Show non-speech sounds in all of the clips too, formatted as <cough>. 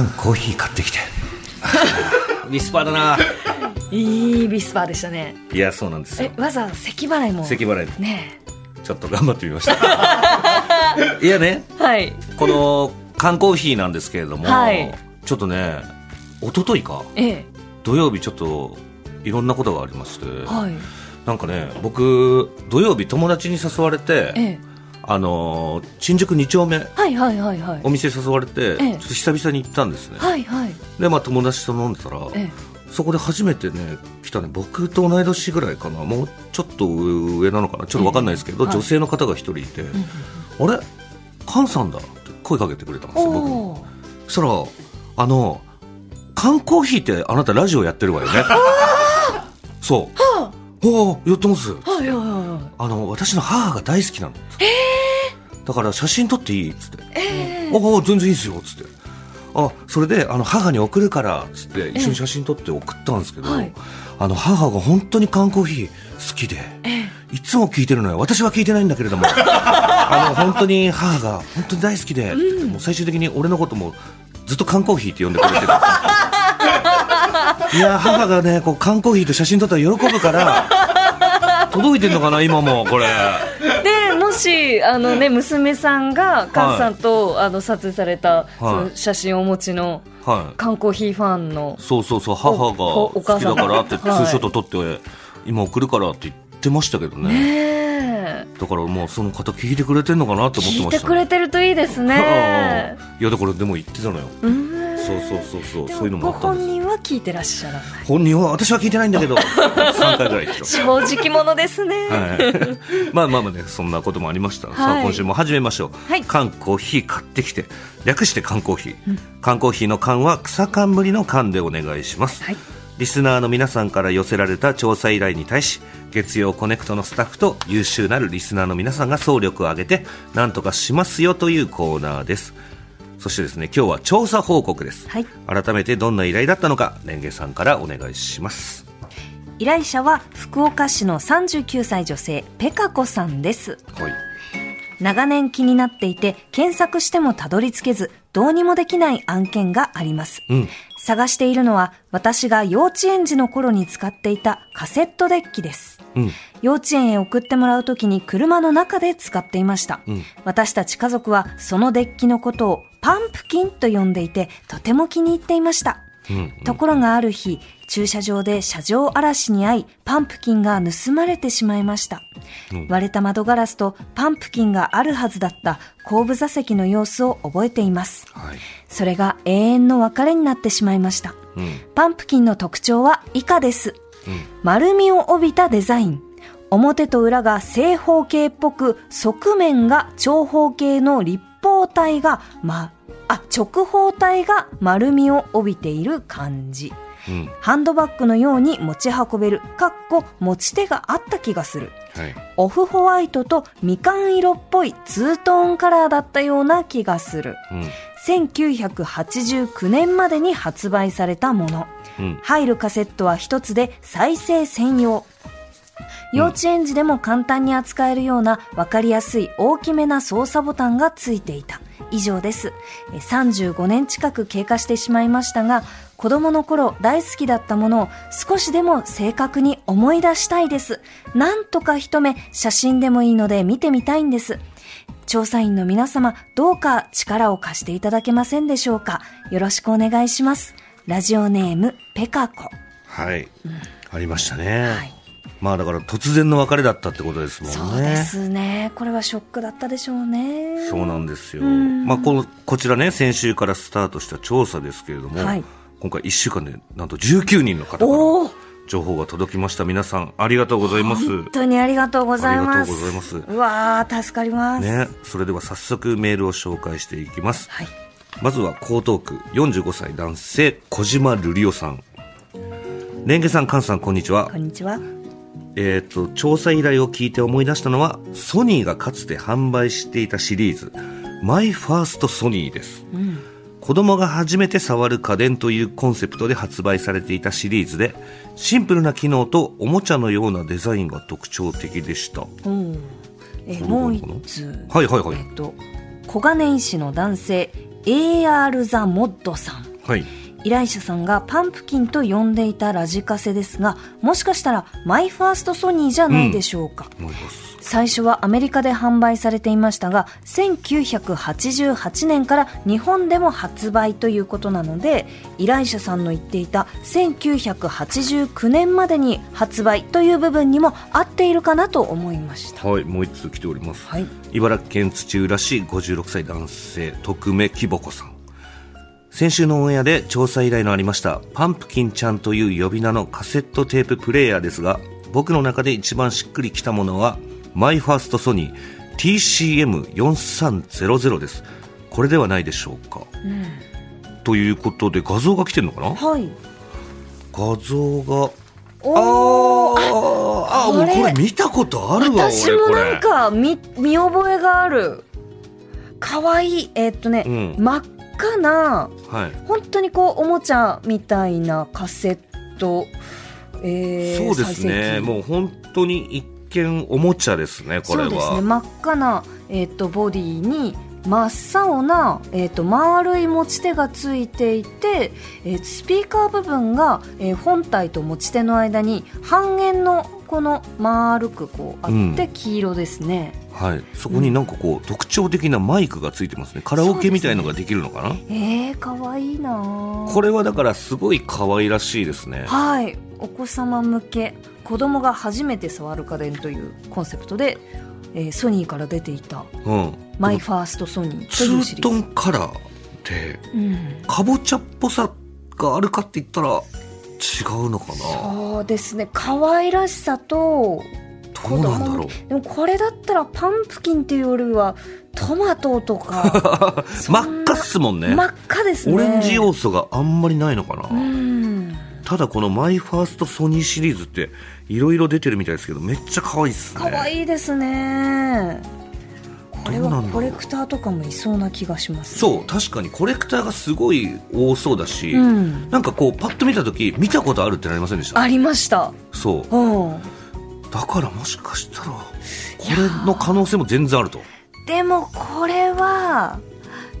缶コーヒー買ってきて。<laughs> ウィスパーだな。いいビスパーでしたね。いやそうなんですよ。えわざわざ咳払いも。咳払い。ねちょっと頑張ってみました。<laughs> いやね。えはい。この缶コーヒーなんですけれども、はい。ちょっとね一昨日かええ。土曜日ちょっといろんなことがありまして、はい。なんかね僕土曜日友達に誘われて、ええあのー新宿2丁目はいはいはいはい。お店誘われて、ええ。ちょっと久々に行ったんですね、はいはい。でまあ友達と飲んでたら、えそこで初めてね来たね。僕と同い年ぐらいかな。もうちょっと上なのかな。ちょっと分かんないですけど、女性の方が一人いて、あれ？菅さんだって声かけてくれたんですよ僕そしたらあの缶コーヒーってあなたラジオやってるわよね。そう。おおやってます。はいはいはいはい。あの私の母が大好きなのだから写真撮っていいっつって。えああ全然いいですよっつって。あそれであの母に送るからっつって一緒に写真撮って送ったんですけど、はい。あの母が本当に缶コーヒー好きでええ。いつも聞いてるのよ。私は聞いてないんだけれども。<laughs> あの本当に母が本当に大好きで、もう最終的に俺のこともずっと缶コーヒーって呼んでくれてる <laughs> いや母がねこう缶コーヒーと写真撮ったら喜ぶから届いてんのかな今もこれ。でもしあのね娘さんが菅さんと、あの撮影された、その写真をお持ちのはい。缶コーヒーファンのそうそうそう母が好きだからってツはいーショット撮って、今送るからって言ってましたけどね。ねえ。だからもうその方聞いてくれてんのかなって思って聞いましたてくれてるといいですね。<laughs> いやだからでも言ってたのよ。うん。そうそうそうそうでそういうのもあごったんです聞いてらっしゃらない。本人は私は聞いてないんだけど。<laughs> 3回ぐらい正直者ですね、はい、まあまあまあねそんなこともありました、さあはい今週も始めましょう、はい。缶コーヒー買ってきて。略して缶コーヒー、缶コーヒーの缶は草冠の缶でお願いします、はい。リスナーの皆さんから寄せられた調査依頼に対し月曜コネクトのスタッフと優秀なるリスナーの皆さんが総力を挙げて何とかしますよというコーナーですそしてですね今日は調査報告です、はい。改めてどんな依頼だったのかレンゲさんからお願いします。依頼者は福岡市の39歳女性ペカ子さんです。はい。長年気になっていて検索してもたどり着けずどうにもできない案件があります、うん。探しているのは私が幼稚園児の頃に使っていたカセットデッキです。うん。幼稚園へ送ってもらうときに車の中で使っていました、うん。私たち家族はそのデッキのことをパンプキンと呼んでいてとても気に入っていましたうんところがある日、駐車場で車上荒らしに遭い、パンプキンが盗まれてしまいました。うん割れた窓ガラスとパンプキンがあるはずだった後部座席の様子を覚えています。はいそれが永遠の別れになってしまいました。うんパンプキンの特徴は以下です。うん丸みを帯びたデザイン。表と裏が正方形っぽく、側面が長方形の立方体が、ま、あ、直方体が丸みを帯びている感じ。うんハンドバッグのように持ち運べる、かっこ持ち手があった気がする。はいオフホワイトとみかん色っぽいツートーンカラーだったような気がする。うん1989年までに発売されたもの。うん入るカセットは一つで再生専用。幼稚園児でも簡単に扱えるような分かりやすい大きめな操作ボタンがついていた。以上です。え35年近く経過してしまいましたが、子供の頃大好きだったものを少しでも正確に思い出したいです。なんとか一目写真でもいいので見てみたいんです。調査員の皆様、どうか力を貸していただけませんでしょうか？よろしくお願いします。ラジオネーム、ペカコ。はい、ありましたね、はいまあだから突然の別れだったってことですもんねそうですね。これはショックだったでしょうね。そうなんですよ、んまあ、このこちらね先週からスタートした調査ですけれども、はい今回1週間でなんと19人の方からおお情報が届きました皆さんありがとうございます本当にありがとうございます。ありがとうございますうわー、助かります。ね、それでは早速メールを紹介していきます、はい。まずは江東区45歳男性小島瑠璃夫さんレンゲさん菅さんこんにちはこんにちは。えー、と調査依頼を聞いて思い出したのはソニーがかつて販売していたシリーズ。マイファーストソニーです、子供が初めて触る家電というコンセプトで発売されていたシリーズでシンプルな機能とおもちゃのようなデザインが特徴的でした。うん。え、もう一つ。はいはいはい。えっと、小金井市の男性、AR ザ・モッドさん。はい依頼者さんがパンプキンと呼んでいたラジカセですが、もしかしたらマイファーストソニーじゃないでしょうか。思います最初はアメリカで販売されていましたが、1988年から日本でも発売ということなので、依頼者さんの言っていた1989年までに発売という部分にも合っているかなと思いました。はいもう一通来ております、はい。茨城県土浦市56歳男性匿名きぼこさん先週のオンエアで調査依頼のありましたパンプキンちゃんという呼び名のカセットテーププレイヤーですが僕の中で一番しっくりきたものはマイファーストソニー TCM4300 です。これではないでしょうか、ということで画像が来てるのかな？はい。画像が。おー。あーあこれこれ。見たことあるわ私もなんか見見覚えがある。かわいいえーっとね、うん。真っ赤なはい。本当にこうおもちゃみたいなカセット、えーそうですね。もう本当に一見おもちゃですねこれは。そうですね。真っ赤な、えーっとボディに真っ青な、えーっと丸い持ち手がついていて、えースピーカー部分が、えー本体と持ち手の間に半円のこの丸くこうあってうん。黄色ですね、はい、そこになんかこう、特徴的なマイクがついてますね。カラオケみたいのができるのかな、えー、かわいいなあ。これはだからすごい可愛らしいですね。はい。お子様向け。子供が初めて触る家電というコンセプトで、えーソニーから出ていたうん。マイファーストソニーとツいうシートリーズンカラーでうん。かぼちゃっぽさがあるかって言ったら違うのかな？そうですね。可愛らしさとどうなんだろう？でもこれだったらパンプキンっていうよりはトマトとか。<laughs> 真っ赤っすもんね。真っ赤ですね。オレンジ要素があんまりないのかな、うん。ただこのマイファーストソニーシリーズっていろいろ出てるみたいですけどめっちゃ可愛いっすね。可愛いですねこれはコレクターとかもいそうな気がします、ね、そう確かに。コレクターがすごい多そうだし、うん。なんかこうパッと見た時見たことあるってなりませんでした？ありました。そう。う。んだからもしかしたらこれの可能性も全然あると。でもこれは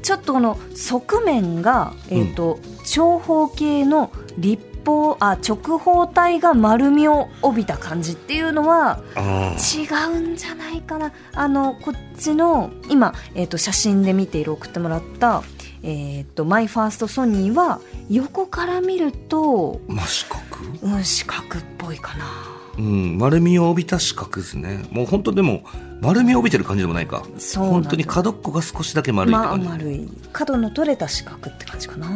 ちょっとこの側面が、えーと長方形の立方あ直方体が丸みを帯びた感じっていうのはあ違うんじゃないかな。あのこっちの今、えー、と写真で見ている送ってもらった、えー、とマイファーストソニーは横から見ると、真四角？うん、四角っぽいかな。うん丸みを帯びた四角ですね。もう本当でも丸みを帯びてる感じでもないか。そう本当に角っこが少しだけ丸いまあ丸い。角の取れた四角って感じかな。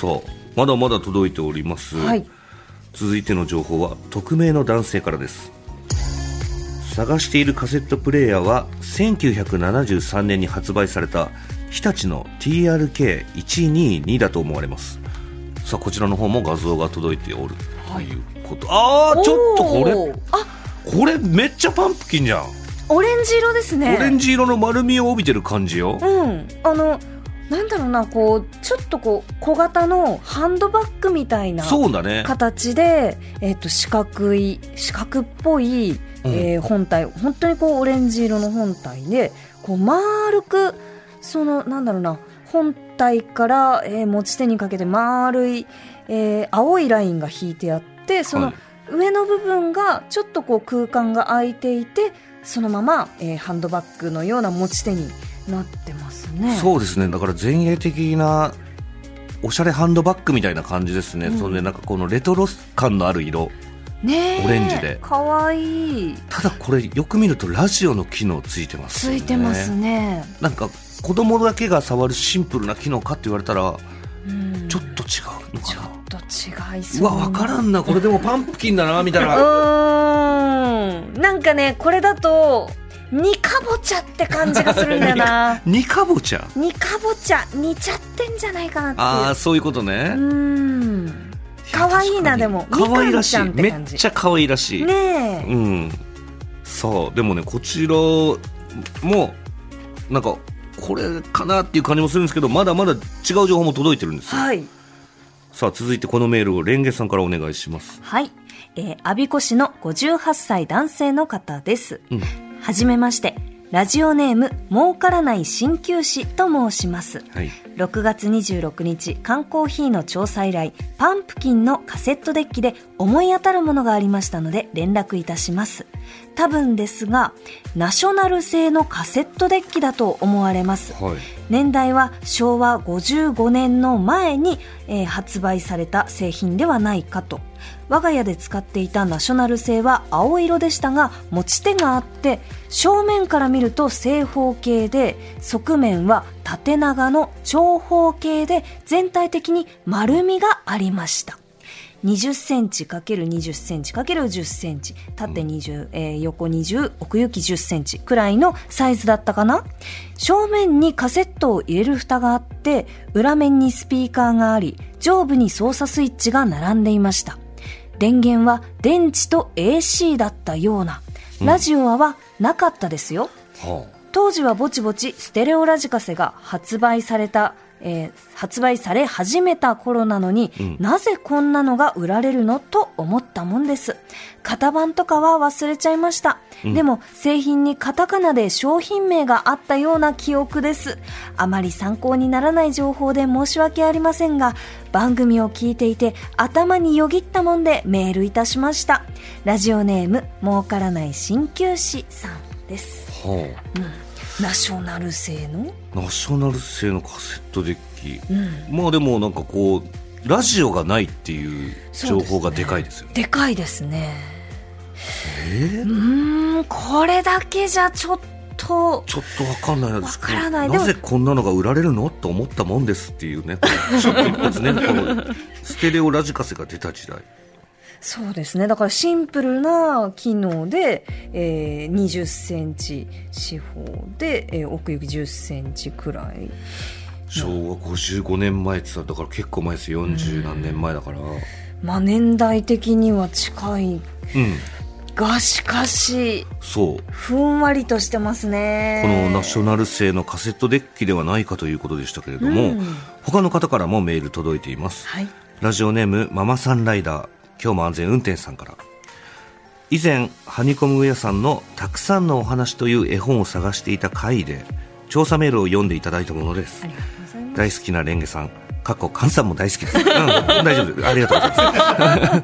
そうまだまだ届いております、はい。続いての情報は匿名の男性からです。探しているカセットプレイヤーは1973年に発売された日立の TRK122 だと思われます。さあこちらの方も画像が届いておる。ということ、ああちょっとこれ。あ。これめっちゃパンプキンじゃん、オレンジ色ですね。オレンジ色の丸みを帯びてる感じよ、うん。あのなんだろうなこうちょっとこう小型のハンドバッグみたいなそうだね。形で、えっと四角い四角っぽい、えー本体本当にこうオレンジ色の本体でこう丸くそのなんだろうな本体から、えー持ち手にかけて丸い、えー青いラインが引いてあってその、はい。上の部分がちょっとこう空間が空いていてそのまま、えーハンドバッグのような持ち手になってますね。そうですね。だから前衛的なおしゃれハンドバッグみたいな感じですね、うん。それでなんかこのレトロ感のある色。ねえ。オレンジで。かわいい。ただこれよく見るとラジオの機能ついてますね。いてますね。なんか子供だけが触るシンプルな機能かって言われたらうん。ちょっと違うのちょかっと違いな、そう。うわ分からんな。これでもパンプキンだなみたいうなーん。なんかねこれだと煮かぼちゃって感じがするんだよな。煮かぼちゃ煮かぼちゃ煮ちゃってんじゃないかなってああそういうことね、うーん可愛いなでも。可愛らしい。めっちゃ可愛らしい、ねえ。うん。さあでもねこちらもなんかこれかなっていう感じもするんですけどまだまだ違う情報も届いてるんですよ、はい。さあ続いてこのメールをレンゲさんからお願いします。はい。えー、阿鼻子市の58歳男性の方です。うんはじめまして。ラジオネーム、儲からない鍼灸師と申します。はい6月26日缶コーヒーの調査依頼パンプキンのカセットデッキで思い当たるものがありましたので連絡いたします多分ですがナショナル製のカセットデッキだと思われます、はい。年代は昭和55年の前に、えー発売された製品ではないかと。我が家で使っていたナショナル製は青色でしたが持ち手があって正面から見ると正方形で側面は縦長の長方形で全体的に丸みがありました20センチ ×20 センチ ×10 センチ縦20、えー横20奥行き10センチくらいのサイズだったかな？正面にカセットを入れる蓋があって裏面にスピーカーがあり上部に操作スイッチが並んでいました。電源は電池と AC だったような。ラジオはなかったですよ、は当時はぼちぼちステレオラジカセが発売された、えー発売され始めた頃なのに、なぜこんなのが売られるのと思ったもんです。型番とかは忘れちゃいました。でも製品にカタカナで商品名があったような記憶です。あまり参考にならない情報で申し訳ありませんが、番組を聞いていて頭によぎったもんでメールいたしました。ラジオネーム、儲からない鍼灸師さんです。あはナショナル製のあナショナル製のカセットデッキ、まあでもなんかこうラジオがないっていう情報がでかいですよね。でかいですね。えうーんこれだけじゃちょっと。ちょっとわかんないですわからない。でもなぜこんなのが売られるの？と思ったもんですっていうね <laughs> ちょっと一発ねこのステレオラジカセが出た時代そうですね。だからシンプルな機能で、えー、20センチ四方で、えー奥行き10センチくらい昭和55年前ってさだから結構前です。よ40何年前だから。うん。まあ年代的には近い。がしかしそう。ふんわりとしてますね。このナショナル製のカセットデッキではないかということでしたけれども、うん。他の方からもメール届いています、はい。ラジオネームママさんライダー今日も安全運転さんから。以前ハニコムウェアさんの「たくさんのお話」という絵本を探していた回で調査メールを読んでいただいたものです。大好きなレンゲさん過去菅さんも大好きです、うん、大丈夫です。<laughs> ありがとうございます。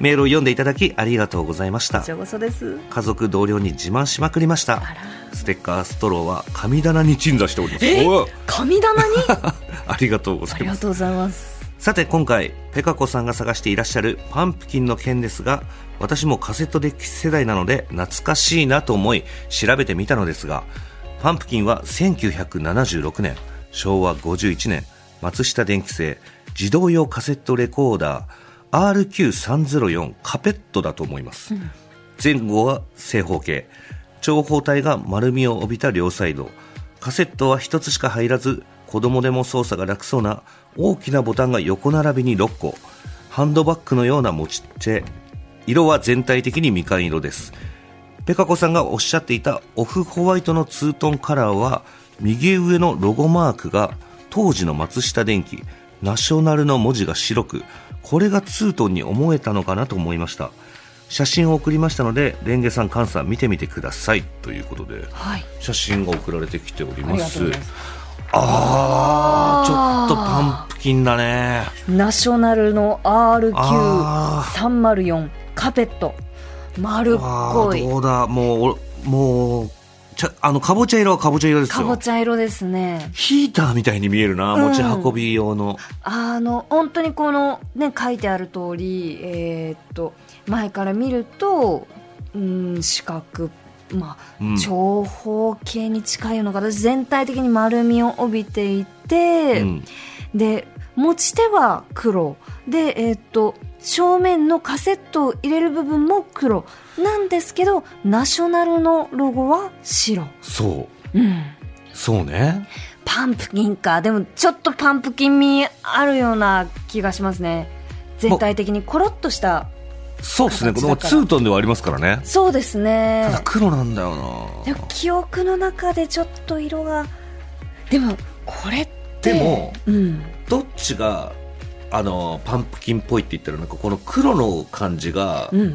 メールを読んでいただきありがとうございました。家族同僚に自慢しまくりました。ステッカーストローは神棚に鎮座しております。神棚に？<laughs> ありがとうございますさて今回ペカ子さんが探していらっしゃるパンプキンの件ですが私もカセットデッキ世代なので懐かしいなと思い調べてみたのですがパンプキンは1976年昭和51年松下電器製自動用カセットレコーダー RQ304 カペットだと思います、前後は正方形。長方体が丸みを帯びた両サイド。カセットは1つしか入らず子供でも操作が楽そうな大きなボタンが横並びに6個。ハンドバッグのような持ち手。色は全体的にみかん色です。ペカ子さんがおっしゃっていたオフホワイトのツートンカラーは右上のロゴマークが当時の松下電器ナショナルの文字が白くこれがツートンに思えたのかなと思いました。写真を送りましたのでレンゲさん、カンさん見てみてください。ということではい。写真が送られてきておりますあーちょっとパンプキンだね。ナショナルのあ RQ304 カペット。丸っあこい。ーどうだ？もうおもうちゃあのかぼちゃ色はかぼちゃ色ですかぼよちゃ色ですね。ヒーターみたいに見えるな、うん。持ち運び用の。あの本当にこのね書いてある通りえーっと前から見るとうん四角まあ、うん。長方形に近いような形全体的に丸みを帯びていて、うん。で持ち手は黒。でえーっと正面のカセットを入れる部分も黒。なんですけどナショナルのロゴは白。そう。うん。そうね。パンプキンか。でもちょっとパンプキン味あるような気がしますね。全体的にコロッとしたそうですね。このツートンではありますからね。そうですね。ただ黒なんだよでなも記憶の中でちょっと色がでもこれってでもうん。どっちがあのパンプキンっぽいって言ったらなんかこの黒の感じが、うんうんう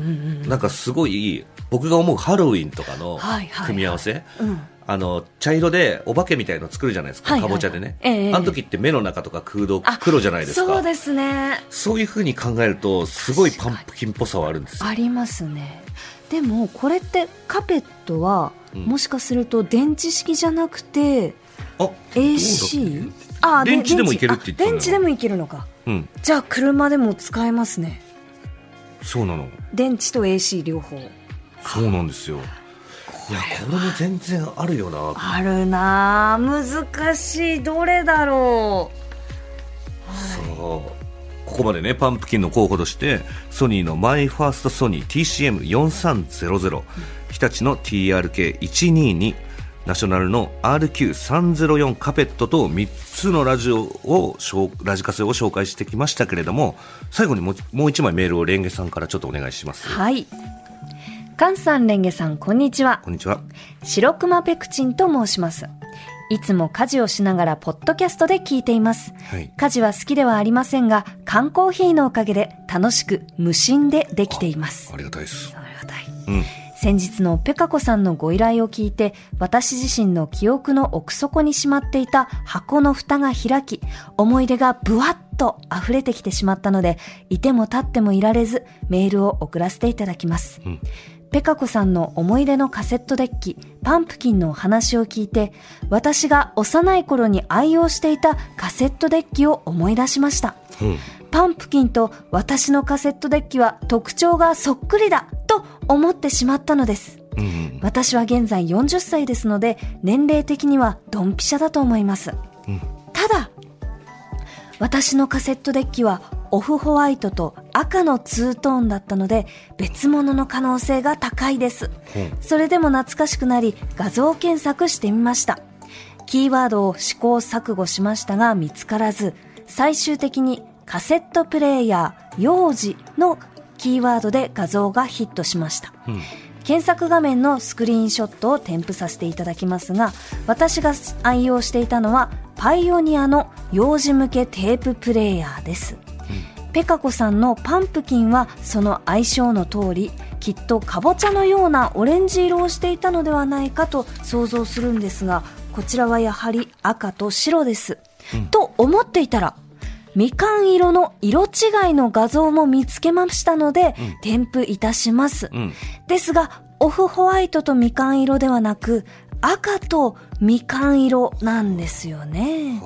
ん。なんかすごい僕が思うハロウィンとかのはいはいはい。組み合わせ、うんあの茶色でお化けみたいの作るじゃないですか、はいはいかぼちゃでね、ええあの時って目の中とか空洞あ黒じゃないですか。そうですね。そういうふうに考えるとすごいパンプキンっぽさはあるんですよ。ありますね。でもこれってカペットは、うん。もしかすると電池式じゃなくてあ AC? あ電池でもいけるって言って電池でもいけるのか。うん。じゃあ車でも使えますね。そうなの。電池と AC 両方。そうなんですよいやこれも全然あるよなあるな。あ難しい。どれだろそう。ここまでねパンプキンの候補としてソニーのマイファーストソニー TCM4300 日立の TRK122 ナショナルの RQ304 カペットと3つのラジオを紹ラジカセを紹介してきましたけれども最後にもうもう1枚メールをレンゲさんからちょっとお願いします。うはい菅さんレンゲさんこんにちは。こんにちは。白熊ペクチンと申します。いつも家事をしながらポッドキャストで聞いています。はい。家事は好きではありませんが缶コーヒーのおかげで楽しく無心でできています。ありがたいです。ありがたい。うん。先日のペカ子さんのご依頼を聞いて、私自身の記憶の奥底にしまっていた箱の蓋が開き、思い出がブワッと溢れてきてしまったので、いても立ってもいられず、メールを送らせていただきます。うんペカ子さんの思い出のカセットデッキ、パンプキンのお話を聞いて、私が幼い頃に愛用していたカセットデッキを思い出しました。うんパンプキンと私のカセットデッキは特徴がそっくりだと思ってしまったのです。うんうん私は現在40歳ですので、年齢的にはドンピシャだと思います。うんただ、私のカセットデッキはオフホワイトと赤のツートーンだったので、別物の可能性が高いです。うんそれでも懐かしくなり、画像検索してみました。キーワードを試行錯誤しましたが見つからず、最終的にカセットプレイヤー、幼児のキーワードで画像がヒットしました。うん検索画面のスクリーンショットを添付させていただきますが私が愛用していたのはパイオニアの幼児向けテーププレイヤーです、ペカ子さんのパンプキンはその愛称の通りきっとかぼちゃのようなオレンジ色をしていたのではないかと想像するんですがこちらはやはり赤と白です、と思っていたらみかん色の色違いの画像も見つけましたので、添付いたします、うん。ですが、オフホワイトとみかん色ではなく、赤とみかん色なんですよね。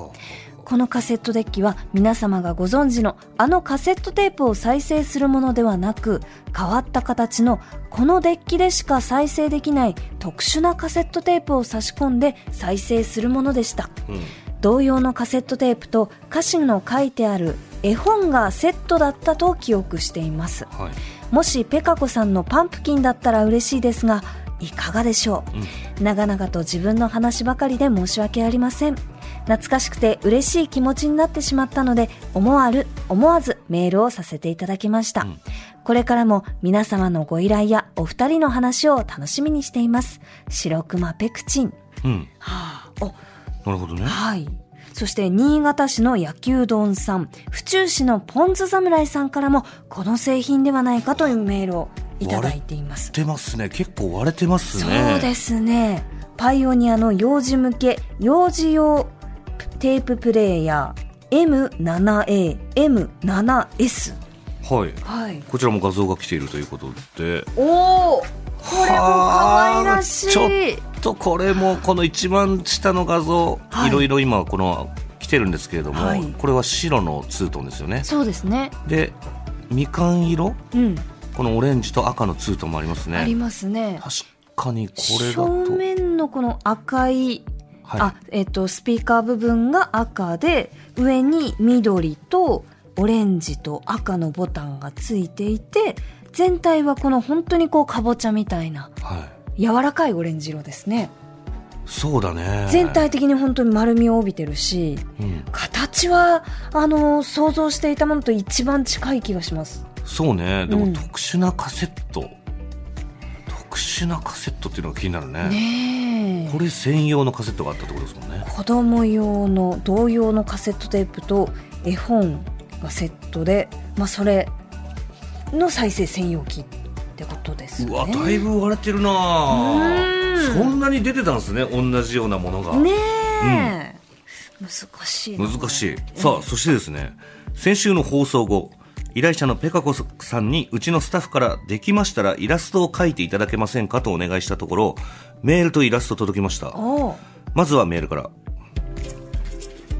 このカセットデッキは皆様がご存知のあのカセットテープを再生するものではなく、変わった形のこのデッキでしか再生できない特殊なカセットテープを差し込んで再生するものでした。うん同様のカセットテープと歌詞の書いてある絵本がセットだったと記憶しています。はいもしペカ子さんのパンプキンだったら嬉しいですが、いかがでしょう、長々と自分の話ばかりで申し訳ありません。懐かしくて嬉しい気持ちになってしまったので、思わる、思わずメールをさせていただきました。これからも皆様のご依頼やお二人の話を楽しみにしています。白熊ペクチン。うんはあ、お、なるほどねはい。そして、新潟市の野球丼さん、府中市のポンズ侍さんからも、この製品ではないかというメールをいただいています。割れてますね結構割れてますそねうですね。パイオニアの幼児向け、幼児用テーププレイヤー M7A、M7S。はいはい。こちらも画像が来ているということでおおこれも可愛らしい。ちょっとこれもこの一番下の画像、はいいろいろ今この来てるんですけれども、はいこれは白のツートンですよねそうですね。でみかん色？うん。このオレンジと赤のツートンもありますねありますね。確かにこれだと正面のこの赤い、はい。あ、えっ、と、スピーカー部分が赤で、上に緑とオレンジと赤のボタンがついていて、全体はこの本当にこうかぼちゃみたいなはい。柔らかいオレンジ色ですね。そうだね。全体的に本当に丸みを帯びてるし、うん、形は、あの、想像していたものと一番近い気がします。そうね。でもうん。特殊なカセット、特殊なカセットっていうのが気になるね。ねえ。これ専用のカセットがあったってことですもんね。子供用の同様のカセットテープと絵本がセットで、まあ、それの再生専用機ってことですね。うわだいぶ割れてるなうん。そんなに出てたんですね同じようなものが。ねえ、難しいな。難しい。さあそしてですね先週の放送後依頼者のペカコさんにうちのスタッフからできましたらイラストを描いていただけませんかとお願いしたところメールとイラスト届きました。まずはメールから。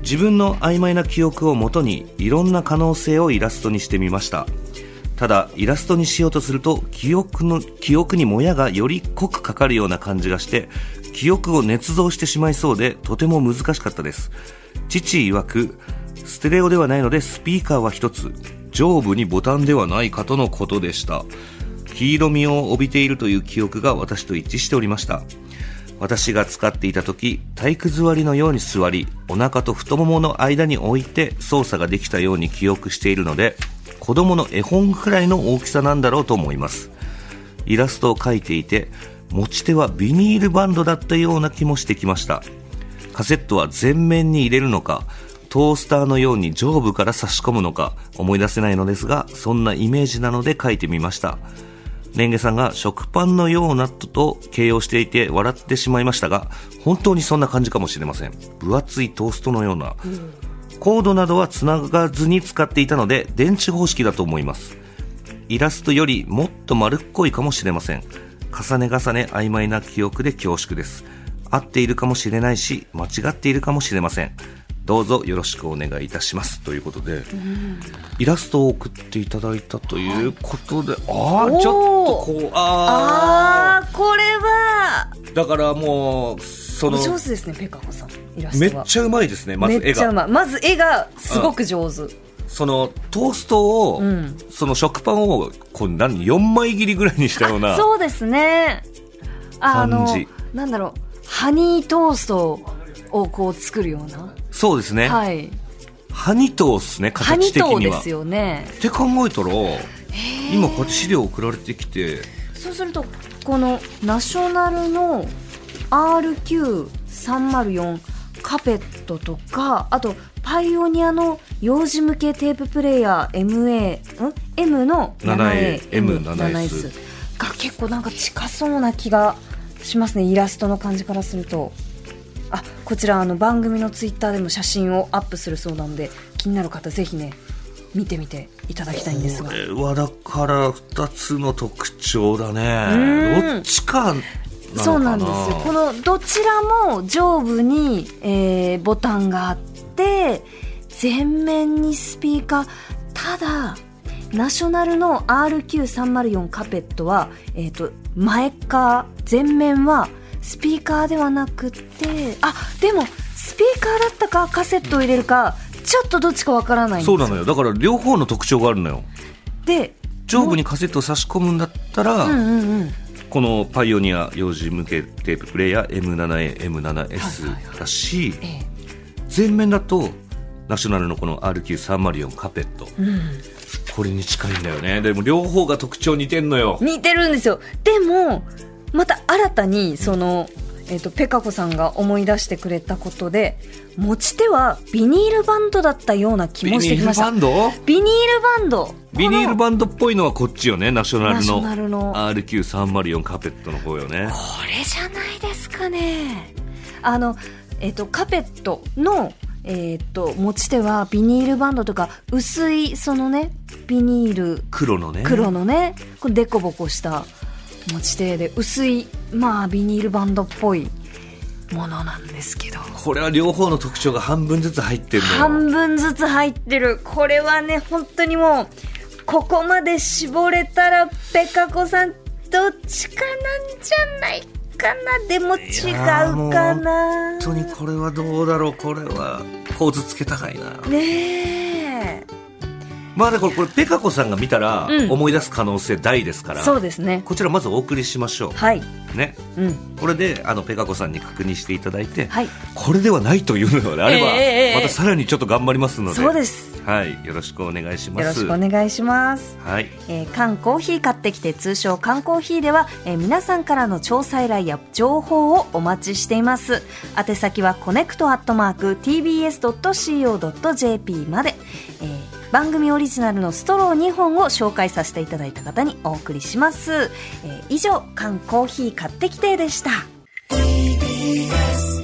自分の曖昧な記憶をもとにいろんな可能性をイラストにしてみました。ただイラストにしようとすると記憶の記憶にもやがより濃くかかるような感じがして記憶を捏造してしまいそうでとても難しかったです。父曰くステレオではないのでスピーカーは一つ。上部にボタンではないかとのことでした黄色みを帯びているという記憶が私と一致しておりました。私が使っていた時体育座りのように座りお腹と太ももの間に置いて操作ができたように記憶しているので子供の絵本くらいの大きさなんだろうと思います。イラストを描いていて持ち手はビニールバンドだったような気もしてきました。カセットは全面に入れるのかトースターのように上部から差し込むのか思い出せないのですがそんなイメージなので描いてみました。レンゲさんが食パンのようなと形容していて笑ってしまいましたが本当にそんな感じかもしれません。分厚いトーストのような、コードなどはつながずに使っていたので電池方式だと思います。イラストよりもっと丸っこいかもしれません。重ね重ね曖昧な記憶で恐縮です。合っているかもしれないし間違っているかもしれません。どうぞよろしくお願いいたします。ということで、イラストを送っていただいたということで、ああちょっとこうああーこれは。あだからもうそのお上手ですねペカ子さん。めっちゃうまいですねまず絵が。まず絵がすごく上手、そのトーストを、ん。その食パンをこう何4枚切りぐらいにしたようなそうですね。ああのなんだろう。ハニートーストをこう作るようなそうですね、はい。ハニトーっすね形的には。トーですよね。って考えたら今こうやって資料送られてきて。そうするとこのナショナルの RQ304 カペットとかあとパイオニアの幼児向けテーププレイヤー MA ん？M の 7A M7S が結構なんか近そうな気がしますね。イラストの感じからするとあこちらあの番組のツイッターでも写真をアップするそうなので気になる方ぜひね見てみていただきたいんですが。これはだから2つの特徴だうねん。どっちかそうなんですよ。このどちらも上部に、えーボタンがあって前面にスピーカー。ただナショナルの RQ304 カペットは、えー、と前か前面はスピーカーではなくてあでもスピーカーだったかカセットを入れるかちょっとどっちかわからないそうなのよ。だから両方の特徴があるのよ。で上部にカセットを差し込むんだったら、うんうんうん。このパイオニア幼児向けテーププレイヤー M7A、M7S だし、え前面だとナショナルのこの RQ304 カペット、えうん。これに近いんだよね。でも両方が特徴似てんのよ。似てるんですよ。でもまた新たにその、えっとペカ子さんが思い出してくれたことで持ち手はビニールバンドだったような気ビニールもしてきました。バンド？ビニールバンド。ビニールンバンドっぽいのはこっちよね。ナショナルのの。RQ304 カペットの方よね。これじゃないですかね。あのえっとカペットのえっと持ち手はビニールバンドとか薄いそのねビニール。黒のね。黒のねこれデコボコした持ち手で薄いまあビニールバンドっぽいものなんですけど。これは両方の特徴が半分ずつ入ってる半分ずつ入ってる。これはね本当にもうここまで絞れたらペカ子さんどっちかなんじゃないかな。でも違うかな。本当にこれはどうだろう。これは構図つけたかいな。ねえまあでこれこれペカ子さんが見たらうん。思い出す可能性大ですから、そうですね。こちらまずお送りしましょはい、うね。うん、これであのペカ子さんに確認していただいて、はい。これではないというのであれば、ええええ。またさらにちょっと頑張りますので。そうです。はい。よろしくお願いします。よろしくお願いします。はい。えー缶コーヒー買ってきて通称缶コーヒーでは、えー皆さんからの調査依頼や情報をお待ちしています。宛先はコネクトアットマーク TBS.CO.JP まで、えー番組オリジナルのストロー2本を紹介させていただいた方にお送りします、えー以上缶コーヒー買ってきてでした。TBS